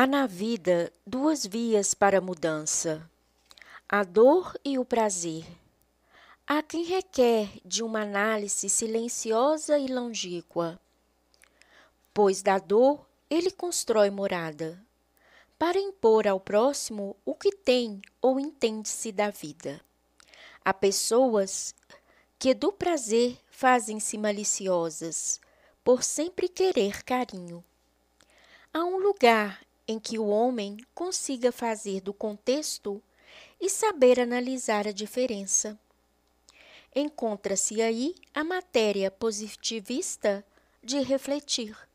Há na vida duas vias para a mudança: a dor e o prazer. Há quem requer de uma análise silenciosa e longínqua, pois da dor ele constrói morada, para impor ao próximo o que tem ou entende-se da vida. Há pessoas que do prazer fazem-se maliciosas, por sempre querer carinho. Há um lugar em que o homem consiga fazer do contexto e saber analisar a diferença. Encontra-se aí a matéria positivista de refletir.